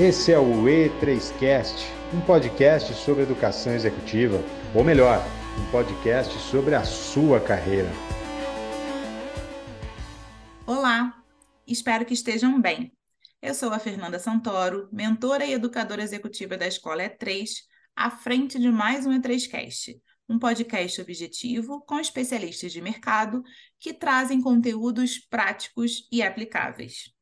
Esse é o E3Cast, um podcast sobre educação executiva, ou melhor, um podcast sobre a sua carreira. Olá, espero que estejam bem. Eu sou a Fernanda Santoro, mentora e educadora executiva da Escola E3, à frente de mais um E3Cast, um podcast objetivo com especialistas de mercado que trazem conteúdos práticos e aplicáveis.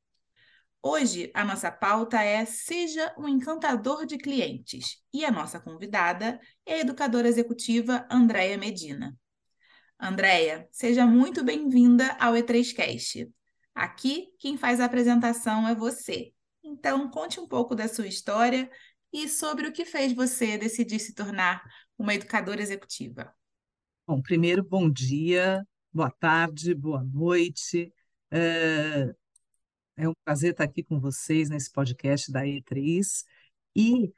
Hoje, a nossa pauta é Seja um encantador de clientes e a nossa convidada é a educadora executiva Andréia Medina. Andréia, seja muito bem-vinda ao E3Cast. Aqui, quem faz a apresentação é você. Então, conte um pouco da sua história e sobre o que fez você decidir se tornar uma educadora executiva. Bom, primeiro, bom dia, boa tarde, boa noite. É, é um prazer estar aqui com vocês nesse podcast da E3. E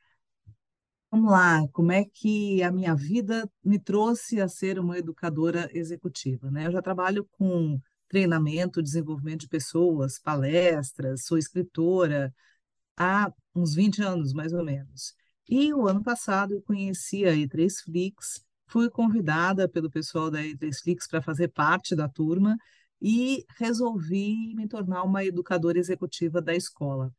vamos lá, como é que a minha vida me trouxe a ser uma educadora executiva, né? Eu já trabalho com treinamento, desenvolvimento de pessoas, palestras, sou escritora há uns 20 anos, mais ou menos. E o ano passado eu conheci a E3 Flix, fui convidada pelo pessoal da E3 Flix para fazer parte da turma e resolvi me tornar uma educadora executiva da escola.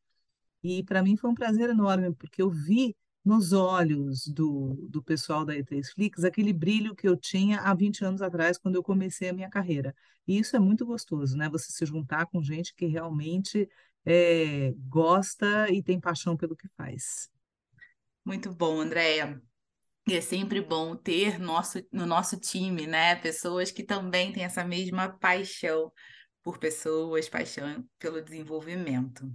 E para mim foi um prazer enorme, porque eu vi nos olhos do, do pessoal da E3 Flix aquele brilho que eu tinha há 20 anos atrás, quando eu comecei a minha carreira. E isso é muito gostoso, né? Você se juntar com gente que realmente é, gosta e tem paixão pelo que faz. Muito bom, Andréia. E é sempre bom ter nosso, no nosso time, né, pessoas que também têm essa mesma paixão por pessoas, paixão pelo desenvolvimento.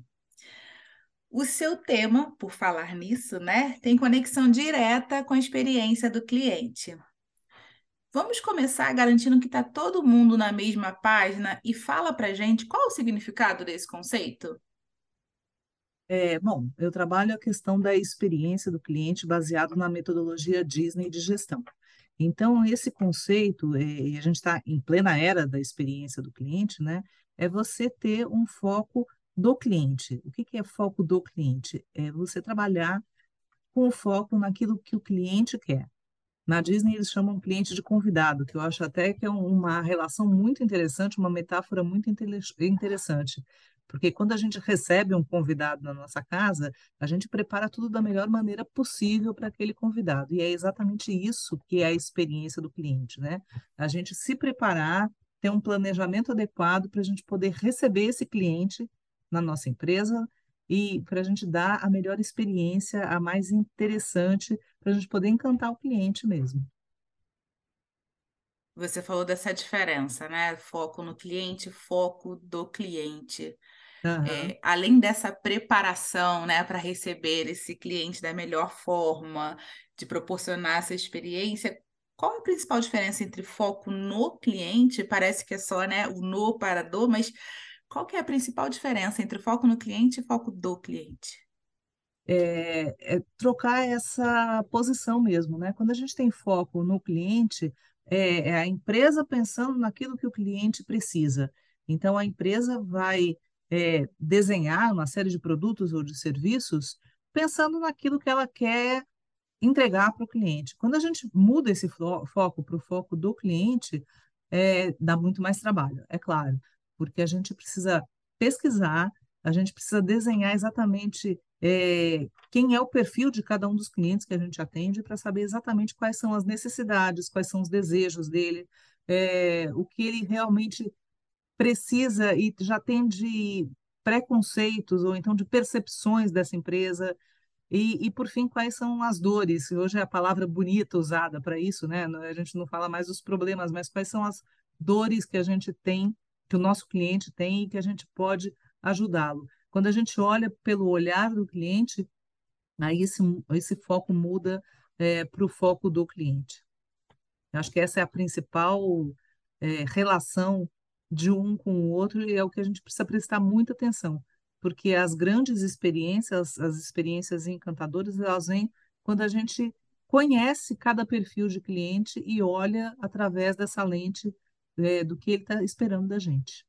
O seu tema, por falar nisso, né, tem conexão direta com a experiência do cliente. Vamos começar garantindo que está todo mundo na mesma página e fala para gente qual o significado desse conceito? É, bom, eu trabalho a questão da experiência do cliente baseado na metodologia Disney de gestão. Então, esse conceito, é, e a gente está em plena era da experiência do cliente, né? É você ter um foco do cliente. O que que é foco do cliente? É você trabalhar com foco naquilo que o cliente quer. Na Disney, eles chamam o cliente de convidado, que eu acho até que é uma relação muito interessante, uma metáfora muito interessante. Porque quando a gente recebe um convidado na nossa casa, a gente prepara tudo da melhor maneira possível para aquele convidado. E é exatamente isso que é a experiência do cliente, né? A gente se preparar, ter um planejamento adequado para a gente poder receber esse cliente na nossa empresa e para a gente dar a melhor experiência, a mais interessante, para a gente poder encantar o cliente mesmo. Você falou dessa diferença, né? Foco no cliente, foco do cliente. Uhum. É, além dessa preparação, né, para receber esse cliente da melhor forma, de proporcionar essa experiência, qual é a principal diferença entre foco no cliente? Parece que é só, né, o no para do, mas qual que é a principal diferença entre foco no cliente e foco do cliente? É, é, trocar essa posição mesmo, né? Quando a gente tem foco no cliente, é, é, a empresa pensando naquilo que o cliente precisa. Então, a empresa vai é, desenhar uma série de produtos ou de serviços pensando naquilo que ela quer entregar para o cliente. Quando a gente muda esse fo foco para o foco do cliente, é, dá muito mais trabalho, é claro, porque a gente precisa pesquisar, a gente precisa desenhar exatamente é, quem é o perfil de cada um dos clientes que a gente atende para saber exatamente quais são as necessidades, quais são os desejos dele, é, o que ele realmente precisa e já tem de preconceitos ou então de percepções dessa empresa. E, e, por fim, quais são as dores? Hoje é a palavra bonita usada para isso, né? A gente não fala mais dos problemas, mas quais são as dores que a gente tem, que o nosso cliente tem e que a gente pode ajudá-lo. Quando a gente olha pelo olhar do cliente, aí esse, esse foco muda é, para o foco do cliente. Eu acho que essa é a principal é, relação de um com o outro e é o que a gente precisa prestar muita atenção, porque as grandes experiências, as experiências encantadoras, elas vêm quando a gente conhece cada perfil de cliente e olha através dessa lente é, do que ele está esperando da gente.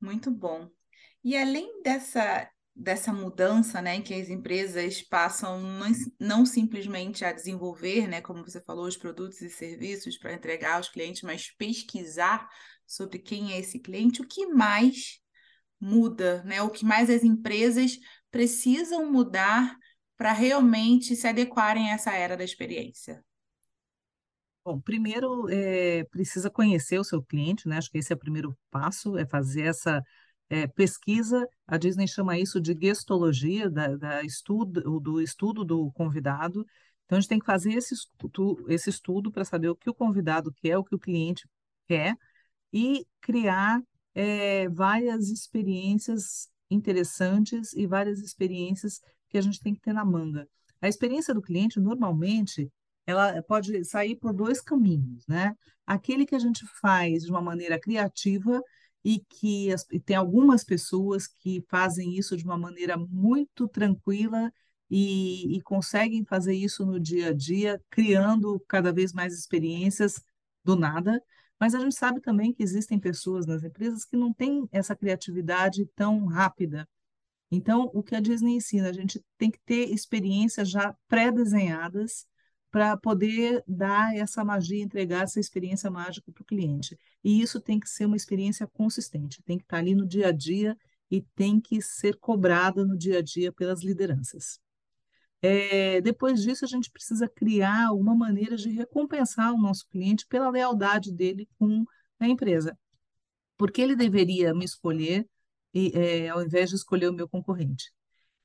Muito bom. E além dessa dessa mudança, né, que as empresas passam não, não simplesmente a desenvolver, né, como você falou, os produtos e serviços para entregar aos clientes, mas pesquisar sobre quem é esse cliente, o que mais muda, né? O que mais as empresas precisam mudar para realmente se adequarem a essa era da experiência? Bom, primeiro é, precisa conhecer o seu cliente, né? Acho que esse é o primeiro passo, é fazer essa é, pesquisa. A Disney chama isso de gestologia, da, da estudo, do estudo do convidado. Então, a gente tem que fazer esse estudo, esse estudo para saber o que o convidado quer, o que o cliente quer, e criar é, várias experiências interessantes e várias experiências que a gente tem que ter na manga. A experiência do cliente, normalmente, ela pode sair por dois caminhos, né? Aquele que a gente faz de uma maneira criativa e que as, e tem algumas pessoas que fazem isso de uma maneira muito tranquila e, e conseguem fazer isso no dia a dia, criando cada vez mais experiências do nada. Mas a gente sabe também que existem pessoas nas empresas que não têm essa criatividade tão rápida. Então, o que a Disney ensina, a gente tem que ter experiências já pré-desenhadas para poder dar essa magia, entregar essa experiência mágica para o cliente. E isso tem que ser uma experiência consistente, tem que estar ali no dia a dia e tem que ser cobrada no dia a dia pelas lideranças. É, depois disso, a gente precisa criar uma maneira de recompensar o nosso cliente pela lealdade dele com a empresa. Porque ele deveria me escolher e, é, ao invés de escolher o meu concorrente.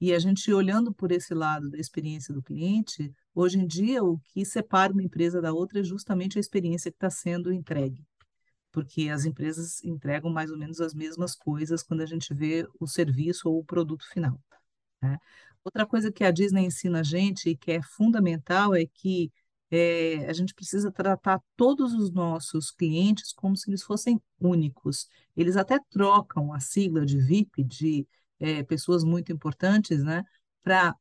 E a gente olhando por esse lado da experiência do cliente, hoje em dia o que separa uma empresa da outra é justamente a experiência que está sendo entregue. Porque as empresas entregam mais ou menos as mesmas coisas quando a gente vê o serviço ou o produto final. Né? Outra coisa que a Disney ensina a gente e que é fundamental é que é, a gente precisa tratar todos os nossos clientes como se eles fossem únicos. Eles até trocam a sigla de VIP, de é, pessoas muito importantes, né, para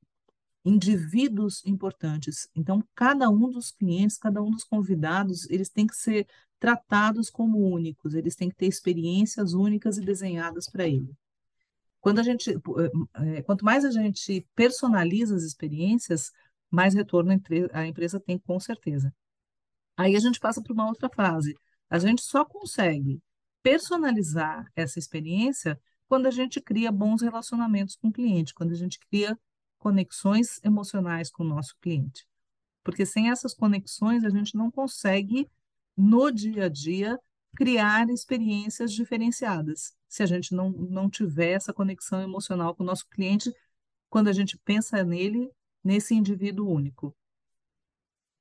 indivíduos importantes. Então, cada um dos clientes, cada um dos convidados, eles têm que ser tratados como únicos, eles têm que ter experiências únicas e desenhadas para ele. Quando a gente, é, quanto mais a gente personaliza as experiências, mais retorno a empresa tem com certeza. Aí a gente passa para uma outra fase. A gente só consegue personalizar essa experiência quando a gente cria bons relacionamentos com o cliente, quando a gente cria conexões emocionais com o nosso cliente. Porque sem essas conexões, a gente não consegue, no dia a dia, criar experiências diferenciadas. Se a gente não, não tiver essa conexão emocional com o nosso cliente, quando a gente pensa nele, nesse indivíduo único.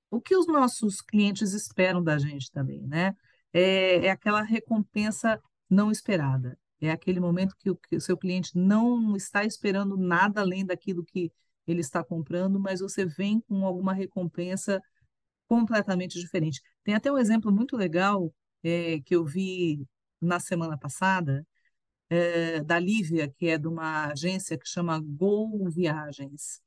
O que os nossos clientes esperam da gente também, né? É, é aquela recompensa não esperada. É aquele momento que o, que o seu cliente não está esperando nada além daquilo que ele está comprando, mas você vem com alguma recompensa completamente diferente. Tem até um exemplo muito legal é, que eu vi na semana passada, é, da Lívia, que é de uma agência que chama Go Viagens.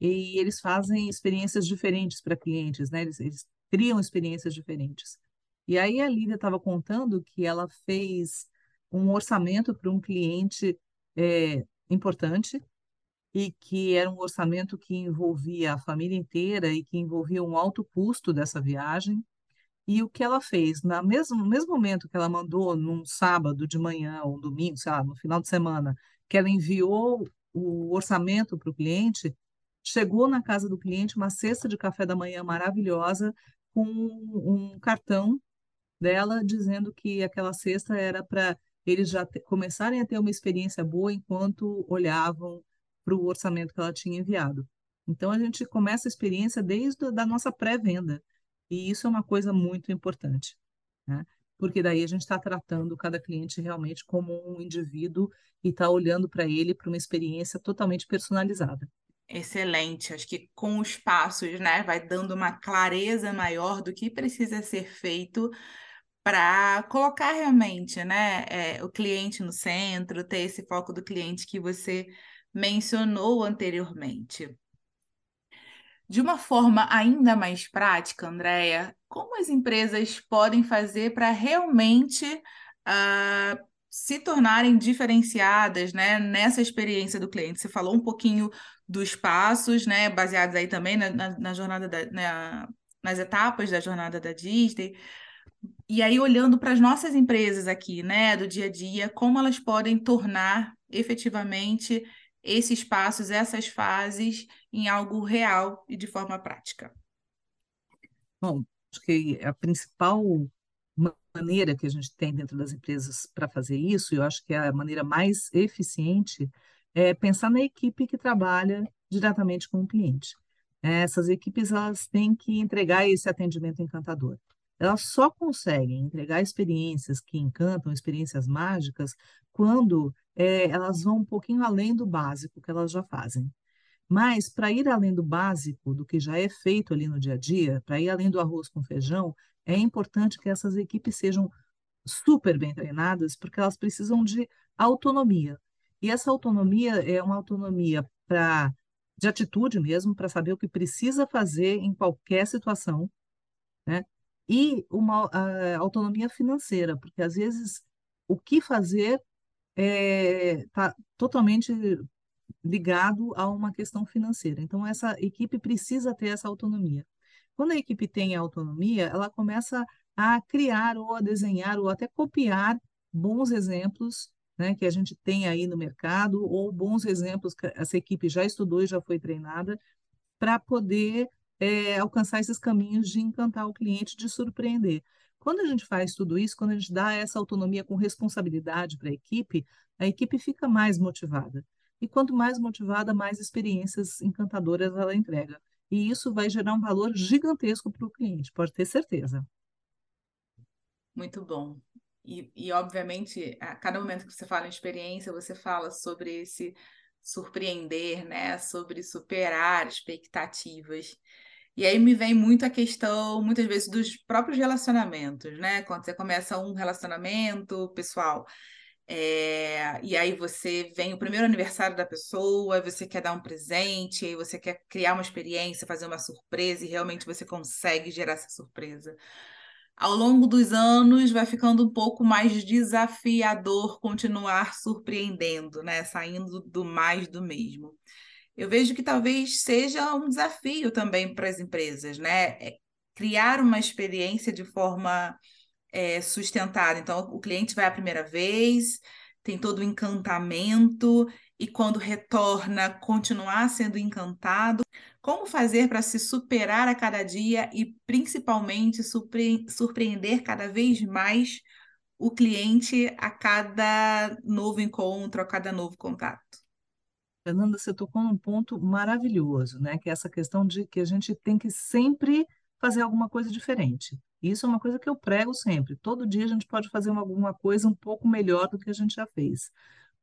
E eles fazem experiências diferentes para clientes, né? Eles, eles criam experiências diferentes. E aí a Lívia estava contando que ela fez um orçamento para um cliente é, importante e que era um orçamento que envolvia a família inteira e que envolvia um alto custo dessa viagem. E o que ela fez, no mesmo, mesmo momento que ela mandou, num sábado de manhã ou domingo, sei lá, no final de semana, que ela enviou o orçamento para o cliente, chegou na casa do cliente uma cesta de café da manhã maravilhosa com um cartão dela dizendo que aquela cesta era para eles já começarem a ter uma experiência boa enquanto olhavam para o orçamento que ela tinha enviado. Então a gente começa a experiência desde a nossa pré-venda. E isso é uma coisa muito importante, né? Porque daí a gente está tratando cada cliente realmente como um indivíduo e está olhando para ele para uma experiência totalmente personalizada. Excelente. Acho que com os passos, né, vai dando uma clareza maior do que precisa ser feito para colocar realmente, né, é, o cliente no centro, ter esse foco do cliente que você mencionou anteriormente. De uma forma ainda mais prática, Andréia, como as empresas podem fazer para realmente uh, se tornarem diferenciadas, né, nessa experiência do cliente. Você falou um pouquinho dos passos, né, baseados aí também na, na, na jornada da, na, nas etapas da jornada da Disney. E aí, olhando para as nossas empresas aqui, né, do dia a dia, como elas podem tornar efetivamente esses passos, essas fases, em algo real e de forma prática? Bom, acho que a principal maneira que a gente tem dentro das empresas para fazer isso, eu acho que é a maneira mais eficiente, é pensar na equipe que trabalha diretamente com o cliente. Essas equipes elas têm que entregar esse atendimento encantador. Elas só conseguem entregar experiências que encantam, experiências mágicas, quando é, elas vão um pouquinho além do básico que elas já fazem. Mas, para ir além do básico, do que já é feito ali no dia a dia, para ir além do arroz com feijão, é importante que essas equipes sejam super bem treinadas, porque elas precisam de autonomia. E essa autonomia é uma autonomia de atitude mesmo, para saber o que precisa fazer em qualquer situação, né? E uma autonomia financeira, porque às vezes o que fazer está é, tá totalmente ligado a uma questão financeira. Então, essa equipe precisa ter essa autonomia. Quando a equipe tem autonomia, ela começa a criar ou a desenhar ou até copiar bons exemplos né, que a gente tem aí no mercado, ou bons exemplos que essa equipe já estudou e já foi treinada, para poder é, alcançar esses caminhos de encantar o cliente, de surpreender. Quando a gente faz tudo isso, quando a gente dá essa autonomia com responsabilidade para a equipe, a equipe fica mais motivada. E quanto mais motivada, mais experiências encantadoras ela entrega. E isso vai gerar um valor gigantesco para o cliente, pode ter certeza. Muito bom. E, e, obviamente, a cada momento que você fala em experiência, você fala sobre esse surpreender, né? Sobre superar expectativas. E aí me vem muito a questão, muitas vezes, dos próprios relacionamentos, né? Quando você começa um relacionamento pessoal, é, e aí você vem o primeiro aniversário da pessoa, você quer dar um presente, você quer criar uma experiência, fazer uma surpresa, e realmente você consegue gerar essa surpresa ao longo dos anos vai ficando um pouco mais desafiador continuar surpreendendo, né? Saindo do mais do mesmo. Eu vejo que talvez seja um desafio também para as empresas, né? É criar uma experiência de forma é, sustentada. Então, o cliente vai a primeira vez, tem todo o encantamento, e quando retorna, continuar sendo encantado. Como fazer para se superar a cada dia e, principalmente, surpre surpreender cada vez mais o cliente a cada novo encontro, a cada novo contato? Fernanda, você tocou num ponto maravilhoso, né? Que é essa questão de que a gente tem que sempre fazer alguma coisa diferente. Isso é uma coisa que eu prego sempre. Todo dia a gente pode fazer uma, alguma coisa um pouco melhor do que a gente já fez.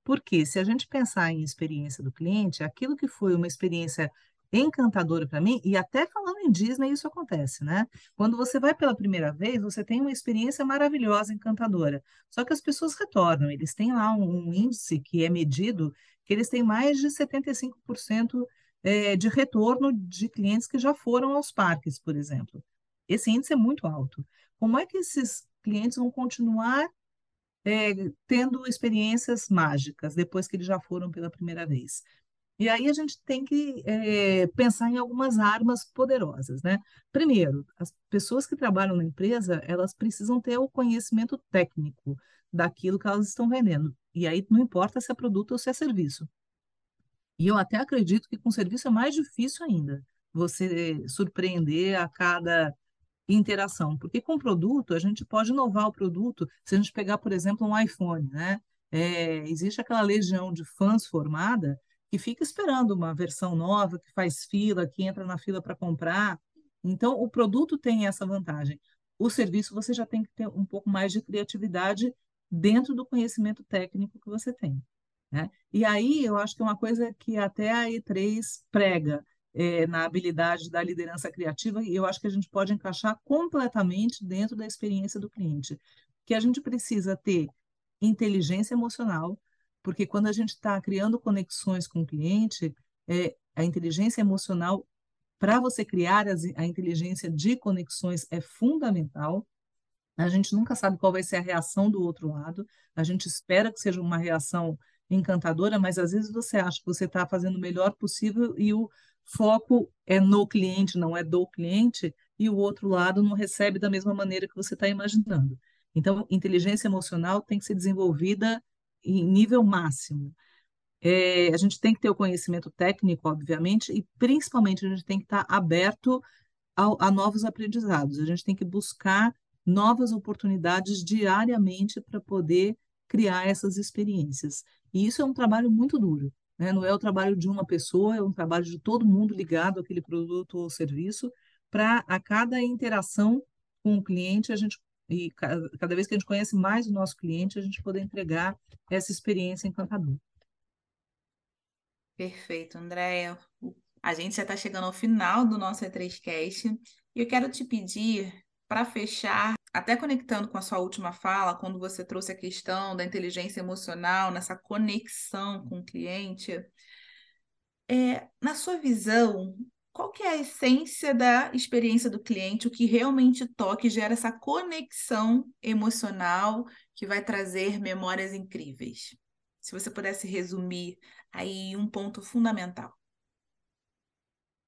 Porque se a gente pensar em experiência do cliente, aquilo que foi uma experiência encantadora para mim, e até falando em Disney isso acontece, né? Quando você vai pela primeira vez, você tem uma experiência maravilhosa, encantadora. Só que as pessoas retornam, eles têm lá um, um índice que é medido, que eles têm mais de 75% é, de retorno de clientes que já foram aos parques, por exemplo. Esse índice é muito alto. Como é que esses clientes vão continuar é, tendo experiências mágicas depois que eles já foram pela primeira vez? E aí a gente tem que é, pensar em algumas armas poderosas, né? Primeiro, as pessoas que trabalham na empresa, elas precisam ter o conhecimento técnico daquilo que elas estão vendendo. E aí não importa se é produto ou se é serviço. E eu até acredito que com serviço é mais difícil ainda você surpreender a cada interação, porque com produto a gente pode inovar o produto. Se a gente pegar, por exemplo, um iPhone, né? É, existe aquela legião de fãs formada que fica esperando uma versão nova, que faz fila, que entra na fila para comprar. Então, o produto tem essa vantagem. O serviço você já tem que ter um pouco mais de criatividade dentro do conhecimento técnico que você tem. Né? E aí eu acho que é uma coisa que até a E3 prega é, na habilidade da liderança criativa, e eu acho que a gente pode encaixar completamente dentro da experiência do cliente, que a gente precisa ter inteligência emocional, porque quando a gente está criando conexões com o cliente, é, a inteligência emocional, para você criar as, a inteligência de conexões, é fundamental. A gente nunca sabe qual vai ser a reação do outro lado. A gente espera que seja uma reação encantadora, mas às vezes você acha que você está fazendo o melhor possível e o foco é no cliente, não é do cliente, e o outro lado não recebe da mesma maneira que você está imaginando. Então, inteligência emocional tem que ser desenvolvida em nível máximo. É, a gente tem que ter o conhecimento técnico, obviamente, e principalmente a gente tem que estar aberto a, a novos aprendizados. A gente tem que buscar novas oportunidades diariamente para poder criar essas experiências. E isso é um trabalho muito duro. Né? Não é o trabalho de uma pessoa, é um trabalho de todo mundo ligado àquele produto ou serviço, para a cada interação com o cliente, a gente e cada vez que a gente conhece mais o nosso cliente, a gente poder entregar essa experiência encantadora. Perfeito, Andréia. A gente já está chegando ao final do nosso E3Cast e eu quero te pedir para fechar, até conectando com a sua última fala, quando você trouxe a questão da inteligência emocional, nessa conexão com o cliente, é, na sua visão, qual que é a essência da experiência do cliente, o que realmente toca e gera essa conexão emocional que vai trazer memórias incríveis? Se você pudesse resumir aí um ponto fundamental.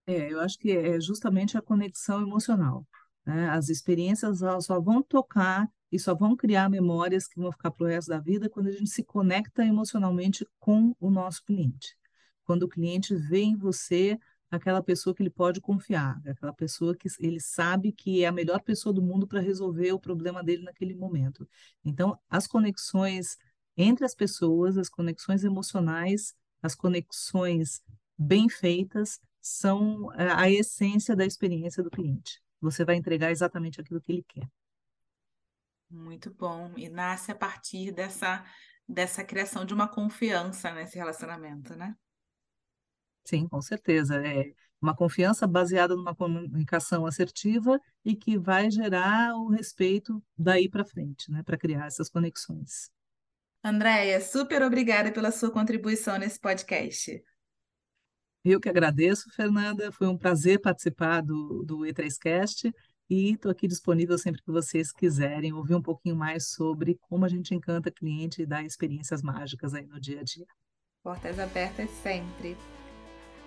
É, eu acho que é justamente a conexão emocional. Né? As experiências só vão tocar e só vão criar memórias que vão ficar para o resto da vida quando a gente se conecta emocionalmente com o nosso cliente. Quando o cliente vê em você aquela pessoa que ele pode confiar, aquela pessoa que ele sabe que é a melhor pessoa do mundo para resolver o problema dele naquele momento. Então, as conexões entre as pessoas, as conexões emocionais, as conexões bem feitas são eh, a essência da experiência do cliente você vai entregar exatamente aquilo que ele quer. Muito bom. E nasce a partir dessa, dessa criação de uma confiança nesse relacionamento, né? Sim, com certeza. É uma confiança baseada numa comunicação assertiva e que vai gerar o respeito daí para frente, né? Para criar essas conexões. Andréia, super obrigada pela sua contribuição nesse podcast. Eu que agradeço, Fernanda. Foi um prazer participar do, do E3Cast e estou aqui disponível sempre que vocês quiserem ouvir um pouquinho mais sobre como a gente encanta cliente e dá experiências mágicas aí no dia a dia. Portas abertas sempre.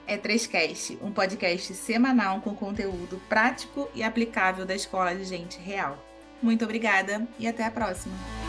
E3Cast, um podcast semanal com conteúdo prático e aplicável da Escola de Gente Real. Muito obrigada e até a próxima!